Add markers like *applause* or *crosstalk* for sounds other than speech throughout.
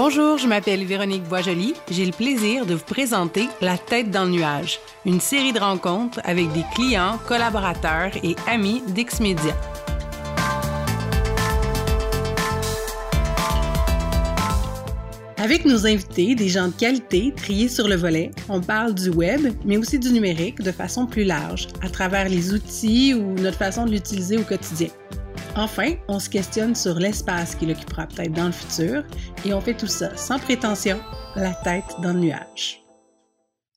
Bonjour, je m'appelle Véronique Boisjoli. J'ai le plaisir de vous présenter La tête dans le nuage, une série de rencontres avec des clients, collaborateurs et amis d'Exmedia. Avec nos invités, des gens de qualité triés sur le volet, on parle du web, mais aussi du numérique de façon plus large, à travers les outils ou notre façon de l'utiliser au quotidien. Enfin, on se questionne sur l'espace qu'il occupera peut-être dans le futur, et on fait tout ça sans prétention, la tête dans le nuage.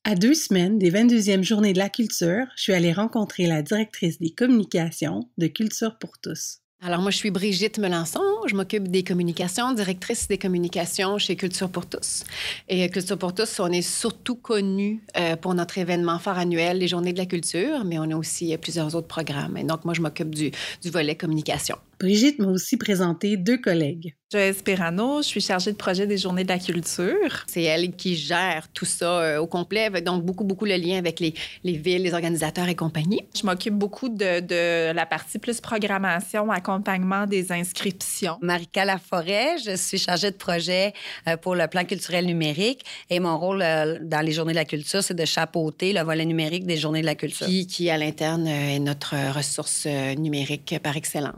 À deux semaines des 22e journées de la culture, je suis allée rencontrer la directrice des communications de Culture pour tous. Alors, moi, je suis Brigitte Melançon. Je m'occupe des communications, directrice des communications chez Culture pour tous. Et Culture pour tous, on est surtout connu euh, pour notre événement fort annuel, les Journées de la culture, mais on a aussi plusieurs autres programmes. Et donc, moi, je m'occupe du, du volet communication. Brigitte m'a aussi présenté deux collègues. Joëlle Spirano, je suis chargée de projet des Journées de la culture. C'est elle qui gère tout ça euh, au complet, donc beaucoup, beaucoup le lien avec les, les villes, les organisateurs et compagnie. Je m'occupe beaucoup de, de, la partie plus programmation, accompagnement des inscriptions. Marika Laforêt, je suis chargée de projet euh, pour le plan culturel numérique et mon rôle euh, dans les Journées de la culture, c'est de chapeauter le volet numérique des Journées de la culture. Qui, qui à l'interne, est notre ressource numérique par excellence.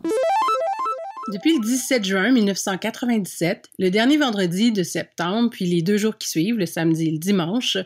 Depuis le 17 juin 1997, le dernier vendredi de septembre, puis les deux jours qui suivent, le samedi et le dimanche,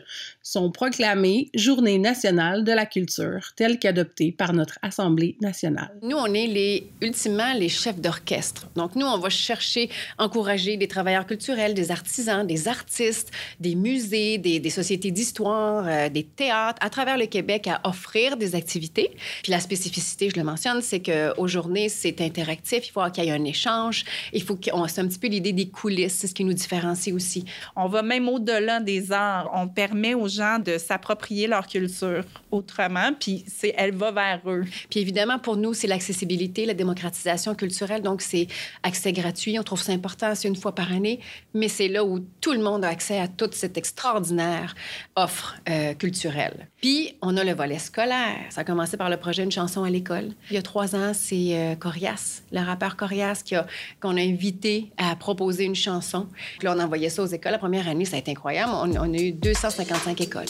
sont proclamés Journée nationale de la culture, telle qu'adoptée par notre Assemblée nationale. Nous, on est les, ultimement les chefs d'orchestre. Donc, nous, on va chercher, encourager des travailleurs culturels, des artisans, des artistes, des musées, des, des sociétés d'histoire, euh, des théâtres à travers le Québec à offrir des activités. Puis la spécificité, je le mentionne, c'est qu'aux journées, c'est interactif. Il faut qu'il y ait un échange. Il faut qu'on... C'est un petit peu l'idée des coulisses. C'est ce qui nous différencie aussi. On va même au-delà des arts. On permet aux gens de s'approprier leur culture autrement, puis c'est elle va vers eux. Puis évidemment, pour nous, c'est l'accessibilité, la démocratisation culturelle. Donc, c'est accès gratuit. On trouve ça important, c'est une fois par année, mais c'est là où tout le monde a accès à toute cette extraordinaire offre euh, culturelle. Puis, on a le volet scolaire. Ça a commencé par le projet Une chanson à l'école. Il y a trois ans, c'est euh, Corias, le rappeur Corias, qui a, qu'on a invité à proposer une chanson. Puis là, on envoyait ça aux écoles. La première année, ça a été incroyable. On, on a eu 255 écoles.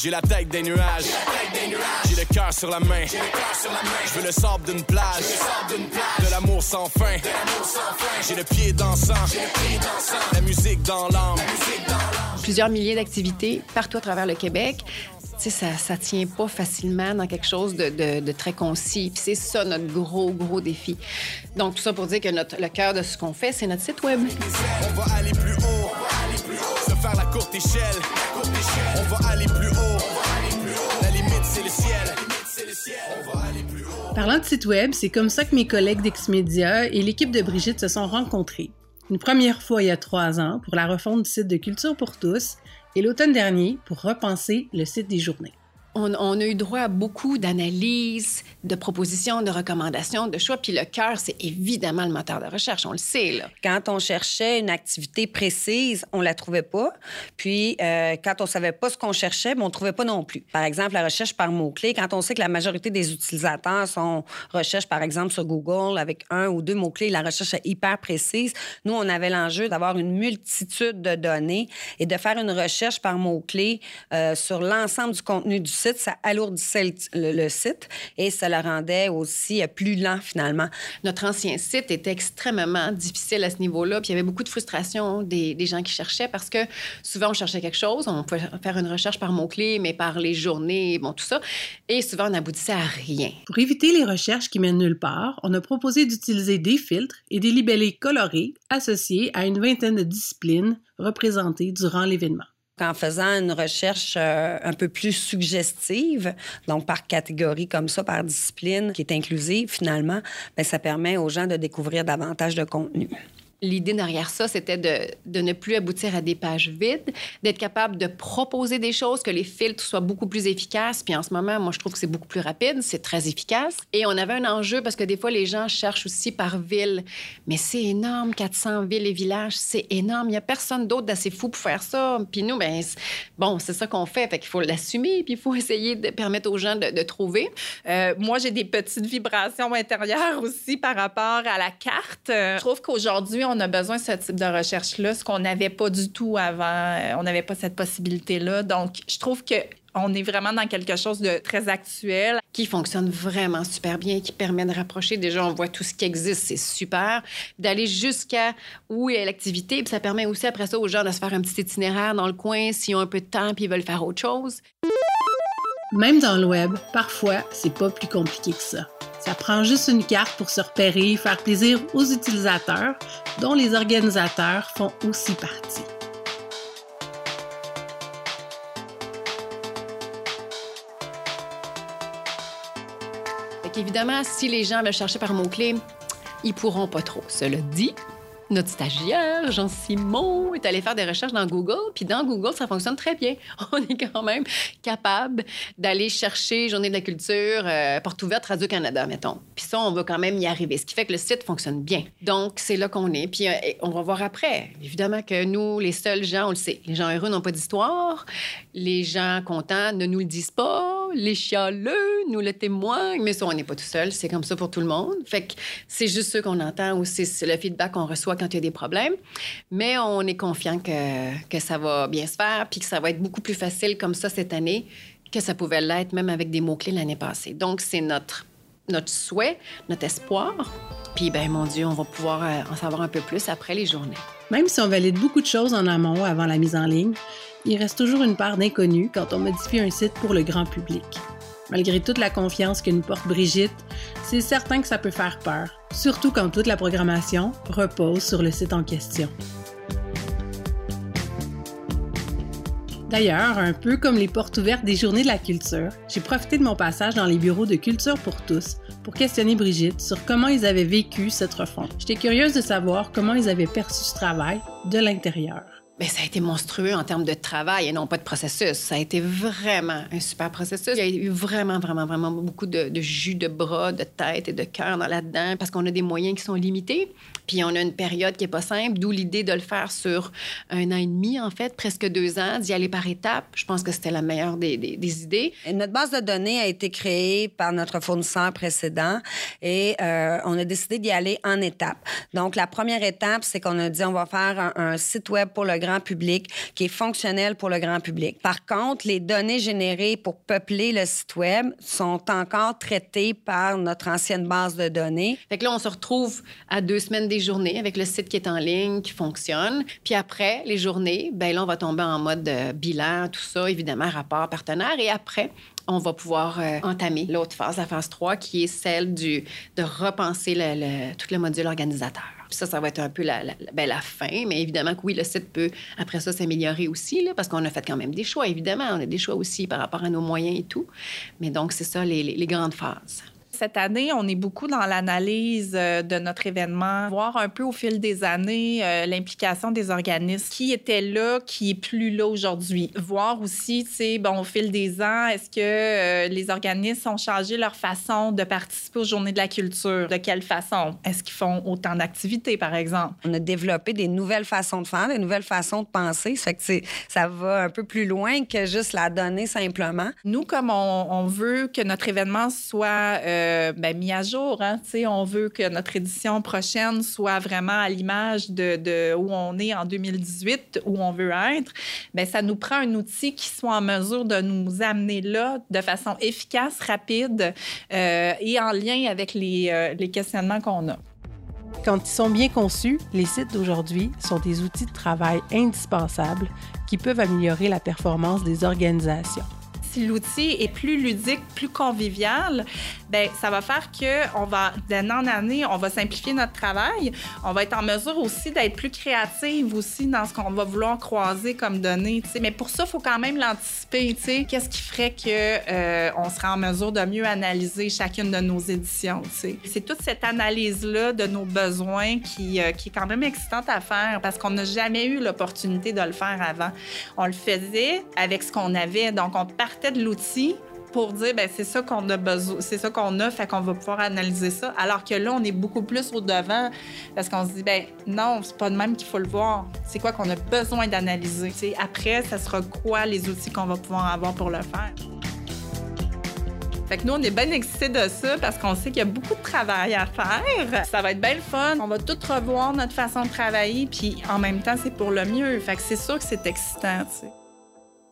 J'ai la tête des nuages, j'ai le cœur sur la main. Je veux le sable d'une plage, de l'amour sans fin. J'ai le pied dansant, la musique dans l'âme. Plusieurs milliers d'activités partout à travers le Québec. Tu sais, ça, ça tient pas facilement dans quelque chose de, de, de très concis. Puis c'est ça notre gros, gros défi. Donc, tout ça pour dire que notre, le cœur de ce qu'on fait, c'est notre site Web. On va aller plus haut, se faire la courte échelle. On va aller plus haut, la limite c'est le ciel. On va aller plus haut. Parlant de site web, c'est comme ça que mes collègues d'Exmedia et l'équipe de Brigitte se sont rencontrés. Une première fois il y a trois ans pour la refonte du site de Culture pour tous et l'automne dernier pour repenser le site des journées. On, on, a eu droit à beaucoup d'analyses, de propositions, de recommandations, de choix. Puis le cœur, c'est évidemment le moteur de recherche, on le sait. Là. Quand on cherchait une activité précise, on la trouvait pas. Puis euh, quand on savait pas ce qu'on cherchait, ben, on trouvait pas non plus. Par exemple, la recherche par mots-clés. Quand on sait que la majorité des utilisateurs sont recherche, par exemple, sur Google avec un ou deux mots-clés, la recherche est hyper précise. Nous, on avait l'enjeu d'avoir une multitude de données et de faire une recherche par mots-clés euh, sur l'ensemble du contenu du site, ça alourdissait le, le, le, site et ça le rendait aussi plus lent finalement. Notre ancien site était extrêmement difficile à ce niveau-là, puis il y avait beaucoup de frustration des, des, gens qui cherchaient parce que souvent on cherchait quelque chose, on pouvait faire une recherche par mots-clés, mais par les journées, bon, tout ça, et souvent on aboutissait à rien. Pour éviter les recherches qui mènent nulle part, on a proposé d'utiliser des filtres et des libellés colorés associés à une vingtaine de disciplines représentées durant l'événement en faisant une recherche euh, un peu plus suggestive, donc par catégorie comme ça, par discipline, qui est inclusive finalement, bien, ça permet aux gens de découvrir davantage de contenu. L'idée derrière ça, c'était de, de, ne plus aboutir à des pages vides, d'être capable de proposer des choses, que les filtres soient beaucoup plus efficaces. Puis en ce moment, moi, je trouve que c'est beaucoup plus rapide, c'est très efficace. Et on avait un enjeu parce que des fois, les gens cherchent aussi par ville. Mais c'est énorme, 400 villes et villages, c'est énorme. Il n'y a personne d'autre d'assez fou pour faire ça. Puis nous, ben, bon, c'est ça qu'on fait. Fait qu'il faut l'assumer, puis il faut essayer de permettre aux gens de, trouver. Euh, moi, j'ai des petites vibrations intérieures aussi par rapport à la carte. Je trouve qu'aujourd'hui, on a besoin de ce type de recherche-là, ce qu'on n'avait pas du tout avant. Euh, On n'avait pas cette possibilité-là. Donc, je trouve que on est vraiment dans quelque chose de très actuel. qui fonctionne vraiment super bien, qui permet de rapprocher. Déjà, on voit tout ce qui existe, c'est super. D'aller jusqu'à où est l'activité, puis ça permet aussi après ça aux gens de se faire un petit itinéraire dans le coin s'ils ont un peu de temps puis ils veulent faire autre chose. Même dans le web, parfois, c'est pas plus compliqué que ça. Ça prend juste une carte pour se repérer, faire plaisir aux utilisateurs, dont les organisateurs font aussi partie. Évidemment, si les gens veulent chercher par mots-clés, ils pourront pas trop. Cela dit, notre stagiaire, Jean-Simon, est allé faire des recherches dans Google, puis dans Google, ça fonctionne très bien. *laughs* On est quand même capable d'aller chercher Journée de la culture, euh, porte ouverte, Radio-Canada, mettons. Puis ça, on va quand même y arriver, ce qui fait que le site fonctionne bien. Donc, c'est là qu'on est. Puis euh, on va voir après. Évidemment que nous, les seuls gens, on le sait, les gens heureux n'ont pas d'histoire, les gens contents ne nous le disent pas, les chialeux nous le témoignent, mais ça, on n'est pas tout seul. C'est comme ça pour tout le monde. Fait que c'est juste ce qu'on entend aussi, c'est le feedback qu'on reçoit quand il y a des problèmes. Mais on est confiant que, que ça va bien se faire, puis que ça va être beaucoup plus facile comme ça cette année que ça pouvait l'être même avec des mots-clés l'année passée. Donc, c'est notre, notre souhait, notre espoir. Puis, ben mon Dieu, on va pouvoir euh, en savoir un peu plus après les journées. Même si on valide beaucoup de choses en amont avant la mise en ligne, il reste toujours une part d'inconnu quand on modifie un site pour le grand public. Malgré toute la confiance que nous porte Brigitte, c'est certain que ça peut faire peur, surtout quand toute la programmation repose sur le site en question. D'ailleurs, un peu comme les portes ouvertes des journées de la culture, j'ai profité de mon passage dans les bureaux de Culture pour tous pour questionner Brigitte sur comment ils avaient vécu cette refonte. J'étais curieuse de savoir comment ils avaient perçu ce travail de l'intérieur. Bien, ça a été monstrueux en termes de travail et non pas de processus. Ça a été vraiment un super processus. Il y a eu vraiment, vraiment, vraiment beaucoup de, jus de bras, de tête et de cœur dans là-dedans parce qu'on a des moyens qui sont limités. Puis on a une période qui est pas simple, d'où l'idée de le faire sur un an et demi, en fait, presque deux ans, d'y aller par étapes. Je pense que c'était la meilleure des, des, idées. Notre base de données a été créée par notre fournisseur précédent et euh, on a décidé d'y aller en étapes. Donc, la première étape, c'est qu'on a dit on va faire un, un site web pour le grand public qui est fonctionnel pour le grand public. Par contre, les données générées pour peupler le site web sont encore traitées par notre ancienne base de données. Fait que là, on se retrouve à deux semaines des journées avec le site qui est en ligne, qui fonctionne. Puis après, les journées, ben là, on va tomber en mode euh, bilan, tout ça, évidemment, rapport partenaire. Et après, on va pouvoir euh, entamer l'autre phase, la phase 3, qui est celle du, de repenser tout le module organisateur. Ça, ça va être un peu la, la, ben, la fin, mais évidemment que oui, le site peut, après ça, s'améliorer aussi, là, parce qu'on a fait quand même des choix, évidemment. On a des choix aussi par rapport à nos moyens et tout. Mais donc, c'est ça, les- les grandes phases. Cette année, on est beaucoup dans l'analyse euh, de notre événement, voir un peu au fil des années euh, l'implication des organismes, qui était là, qui est plus là aujourd'hui. Voir aussi, tu sais, bon, au fil des ans, est-ce que euh, les organismes ont changé leur façon de participer aux Journées de la culture? De quelle façon? Est-ce qu'ils font autant d'activités, par exemple? On a développé des nouvelles façons de faire, des nouvelles façons de penser. Ça fait que ça va un peu plus loin que juste la donnée simplement. Nous, comme on, on veut que notre événement soit euh, ben, mis à jour, hein, on veut que notre édition prochaine soit vraiment à l'image de, de où on est en 2018, où on veut être, ben, ça nous prend un outil qui soit en mesure de nous amener là de façon efficace, rapide euh, et en lien avec les, euh, les questionnements qu'on a. Quand ils sont bien conçus, les sites d'aujourd'hui sont des outils de travail indispensables qui peuvent améliorer la performance des organisations. si l'outil est plus ludique, plus convivial, ben ça va faire que on va d'année en année, on va simplifier notre travail. On va être en mesure aussi d'être plus créative aussi dans ce qu'on va vouloir croiser comme données. tu sais. Mais pour ça, faut quand même l'anticiper. Qu'est-ce qui ferait que euh, on sera en mesure de mieux analyser chacune de nos éditions. C'est toute cette analyse là de nos besoins qui, euh, qui est quand même excitante à faire parce qu'on n'a jamais eu l'opportunité de le faire avant. On le faisait avec ce qu'on avait, donc on partait de l'outil pour dire ben c'est ça qu'on a besoin, c'est ça qu'on a, fait qu'on va pouvoir analyser ça. Alors que là, on est beaucoup plus au devant parce qu'on se dit ben non, c'est pas de même qu'il faut le voir. C'est quoi qu'on a besoin d'analyser? Après, ça sera quoi les outils qu'on va pouvoir avoir pour le faire? Fait que nous, on est bien excités de ça parce qu'on sait qu'il y a beaucoup de travail à faire. Ça va être bien fun. On va tout revoir notre façon de travailler, puis en même temps, c'est pour le mieux. Fait que c'est sûr que c'est excitant, tu sais.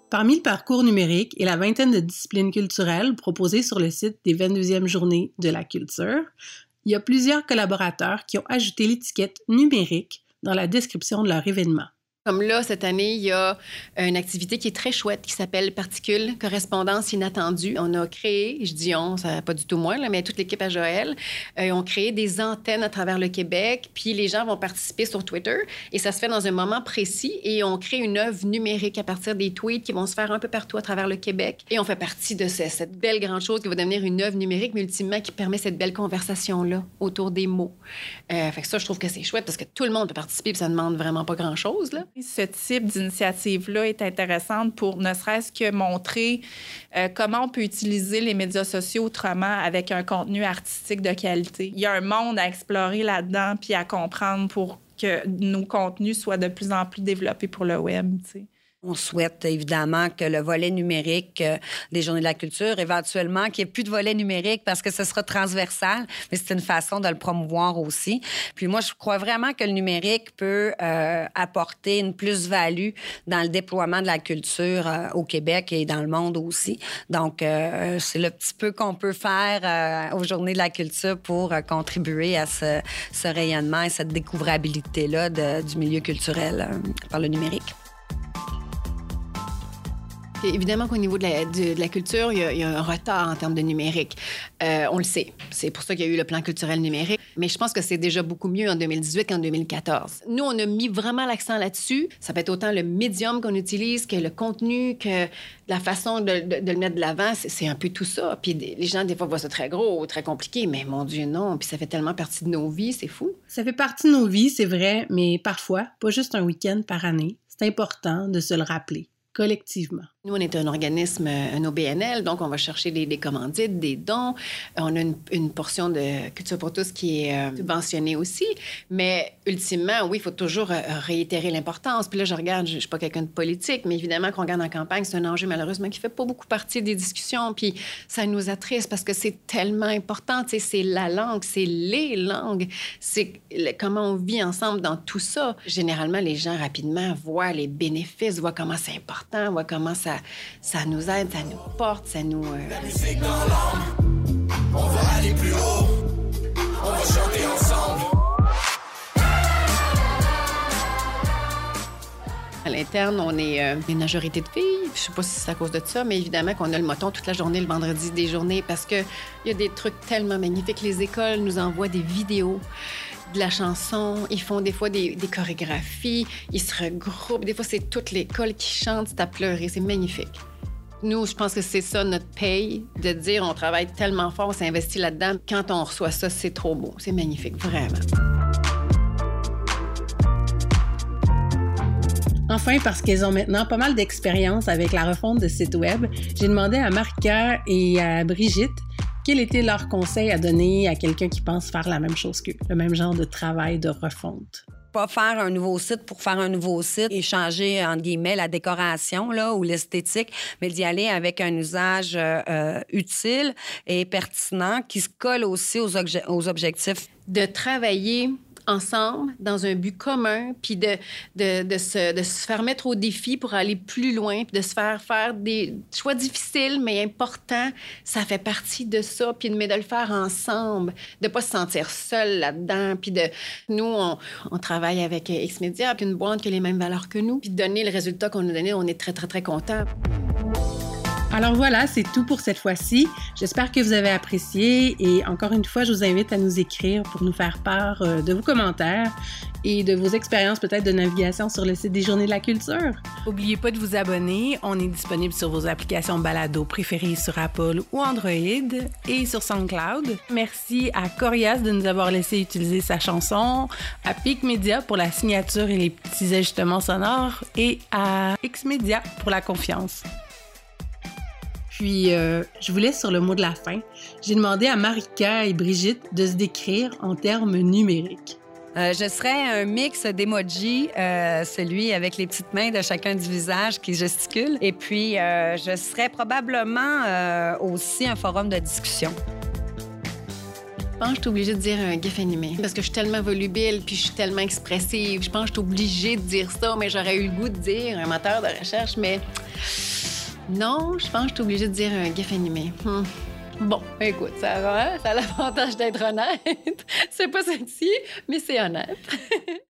Parmi le parcours numérique et la vingtaine de disciplines culturelles proposées sur le site des 22e journées de la culture, il y a plusieurs collaborateurs qui ont ajouté l'étiquette numérique dans la description de leur événement. Comme là, cette année, il y a une activité qui est très chouette qui s'appelle Particules, correspondance inattendue. On a créé, je dis on, ça pas du tout moi, là, mais toute l'équipe à Joël, euh, ont créé des antennes à travers le Québec, puis les gens vont participer sur Twitter et ça se fait dans un moment précis et on crée une œuvre numérique à partir des tweets qui vont se faire un peu partout à travers le Québec et on fait partie de cette belle grande chose qui va devenir une œuvre numérique, mais ultimement qui permet cette belle conversation-là autour des mots. Euh, fait que ça, je trouve que c'est chouette parce que tout le monde peut participer puis ça demande vraiment pas grand-chose. Ce type d'initiative-là est intéressante pour ne serait-ce que montrer euh, comment on peut utiliser les médias sociaux autrement avec un contenu artistique de qualité. Il y a un monde à explorer là-dedans puis à comprendre pour que nos contenus soient de plus en plus développés pour le web. On souhaite évidemment que le volet numérique euh, des Journées de la culture, éventuellement, qu'il n'y ait plus de volet numérique parce que ce sera transversal, mais c'est une façon de le promouvoir aussi. Puis moi, je crois vraiment que le numérique peut euh, apporter une plus-value dans le déploiement de la culture euh, au Québec et dans le monde aussi. Donc, c'est le petit peu qu'on peut faire aux Journées de la culture pour contribuer à ce, ce, rayonnement et cette découvrabilité-là du milieu culturel par le numérique évidemment qu'au niveau de la, culture, il y, a, un retard en termes de numérique. Euh, on le sait. C'est pour ça qu'il y a eu le plan culturel numérique. Mais je pense que c'est déjà beaucoup mieux en 2018 qu'en 2014. Nous, on a mis vraiment l'accent là-dessus. Ça peut être autant le médium qu'on utilise que le contenu, que la façon de, le mettre de l'avant. C'est un peu tout ça. Puis les gens, des fois, voient ça très gros, très compliqué. Mais mon Dieu, non. Puis ça fait tellement partie de nos vies. C'est fou. Ça fait partie de nos vies, c'est vrai. Mais parfois, pas juste un week-end par année. C'est important de se le rappeler collectivement. Nous, on est un organisme, un OBNL, donc on va chercher des, commandites, des dons. On a une, portion de Culture pour tous qui est euh, subventionnée aussi. Mais ultimement, oui, il faut toujours euh, réitérer l'importance. Puis là, je regarde, je ne suis pas quelqu'un de politique, mais évidemment qu'on regarde en campagne, c'est un enjeu malheureusement qui ne fait pas beaucoup partie des discussions. Puis ça nous attriste parce que c'est tellement important. C'est la langue, c'est les langues, c'est comment on vit ensemble dans tout ça. Généralement, les gens rapidement voient les bénéfices, voient comment c'est important, voient comment ça ça, nous aide, ça nous porte, ça nous... Euh, La musique dans l'âme, on va aller plus haut, on va chanter ensemble. À l'interne, on est euh, une majorité de filles. Je sais pas si c'est à cause de ça, mais évidemment qu'on a le moton toute la journée, le vendredi des journées, parce qu'il y a des trucs tellement magnifiques. Les écoles nous envoient des vidéos de la chanson, ils font des fois des, chorégraphies, ils se regroupent. Des fois, c'est toute l'école qui chante, c'est à pleurer, c'est magnifique. Nous, je pense que c'est ça notre paye, de dire on travaille tellement fort, on s'investit là-dedans. Quand on reçoit ça, c'est trop beau, c'est magnifique, vraiment. Enfin, parce qu'elles ont maintenant pas mal d'expérience avec la refonte de site web, j'ai demandé à Marika et à Brigitte quel était leur conseil à donner à quelqu'un qui pense faire la même chose qu'eux, le même genre de travail de refonte? Pas faire un nouveau site pour faire un nouveau site et changer, entre guillemets, la décoration là, ou l'esthétique, mais d'y aller avec un usage euh, euh, utile et pertinent qui se colle aussi aux, aux objectifs. De travailler ensemble dans un but commun, puis de, de, de, se, de, se, faire mettre au défi pour aller plus loin, puis de se faire faire des choix difficiles mais importants. Ça fait partie de ça, puis de, de le faire ensemble, de pas se sentir seul là-dedans, puis de... Nous, on, on travaille avec Xmedia, puis une boîte qui a les mêmes valeurs que nous, puis donner le résultat qu'on a donné, on est très, très, très contents. Alors voilà, c'est tout pour cette fois-ci. J'espère que vous avez apprécié et encore une fois, je vous invite à nous écrire pour nous faire part euh, de vos commentaires et de vos expériences peut-être de navigation sur le site des Journées de la Culture. N'oubliez pas de vous abonner. On est disponible sur vos applications balado préférées sur Apple ou Android et sur SoundCloud. Merci à Corias de nous avoir laissé utiliser sa chanson, à Peak Media pour la signature et les petits ajustements sonores et à Xmedia pour la confiance. Puis, euh, je vous laisse sur le mot de la fin. J'ai demandé à Marika et Brigitte de se décrire en termes numériques. Euh, je serais un mix d'emoji, euh, celui avec les petites mains de chacun du visage qui gesticule. Et puis, euh, je serais probablement euh, aussi un forum de discussion. Je pense que je suis obligée de dire un gif animé. Parce que je suis tellement volubile, puis je suis tellement expressive. Je pense que je suis obligée de dire ça, mais j'aurais eu le goût de dire un moteur de recherche, mais non, je pense que je suis obligée de dire un gif animé. Hmm. Bon, écoute, ça, va, ça a l'avantage d'être honnête. *laughs* c'est pas sexy, mais c'est honnête. *laughs*